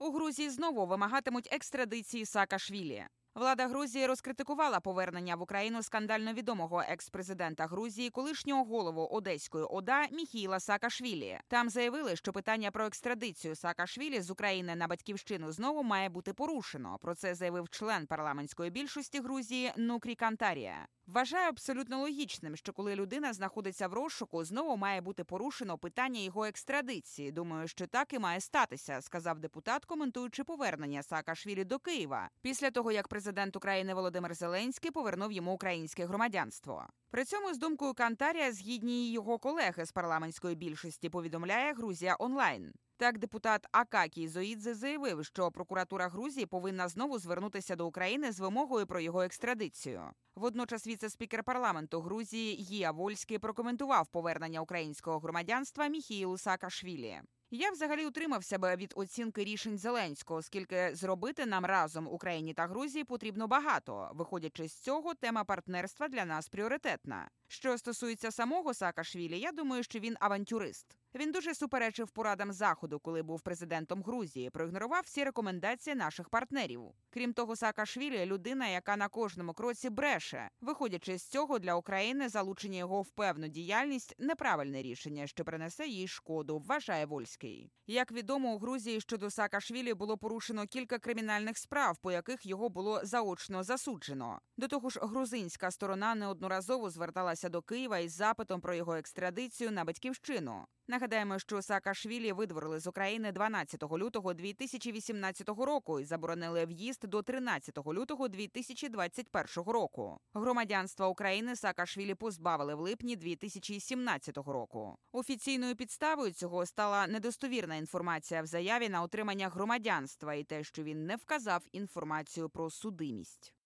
У Грузії знову вимагатимуть екстрадиції Саакашвілі. Влада Грузії розкритикувала повернення в Україну скандально відомого екс-президента Грузії, колишнього голову Одеської ОДА Міхіла Саакашвілі. Там заявили, що питання про екстрадицію Саакашвілі з України на батьківщину знову має бути порушено. Про це заявив член парламентської більшості Грузії Нукрі Кантарія. Вважаю абсолютно логічним, що коли людина знаходиться в розшуку, знову має бути порушено питання його екстрадиції. Думаю, що так і має статися, сказав депутат, коментуючи повернення Саакашвілі до Києва після того, як президент України Володимир Зеленський повернув йому українське громадянство. При цьому з думкою Кантарія згідні його колеги з парламентської більшості повідомляє Грузія онлайн. Так, депутат Акакій Зоїдзе заявив, що прокуратура Грузії повинна знову звернутися до України з вимогою про його екстрадицію. Водночас віце-спікер парламенту Грузії Гія Вольський прокоментував повернення українського громадянства Міхіїлу Саакашвілі. Я взагалі утримався би від оцінки рішень Зеленського, оскільки зробити нам разом Україні та Грузії потрібно багато. Виходячи з цього, тема партнерства для нас пріоритетна. Що стосується самого Саакашвілі, я думаю, що він авантюрист. Він дуже суперечив порадам заходу, коли був президентом Грузії. Проігнорував всі рекомендації наших партнерів. Крім того, Саакашвілі – людина, яка на кожному кроці бреше. Виходячи з цього, для України залучення його в певну діяльність неправильне рішення, що принесе їй шкоду. Вважає Вольський. Як відомо, у Грузії щодо Саакашвілі було порушено кілька кримінальних справ, по яких його було заочно засуджено. До того ж, грузинська сторона неодноразово зверталася до Києва із запитом про його екстрадицію на батьківщину. Нагадаємо, що Саакашвілі видворили з України 12 лютого 2018 року і заборонили в'їзд до 13 лютого 2021 року. Громадянства України Саакашвілі позбавили в липні 2017 року. Офіційною підставою цього стала недостовірна інформація в заяві на отримання громадянства і те, що він не вказав інформацію про судимість.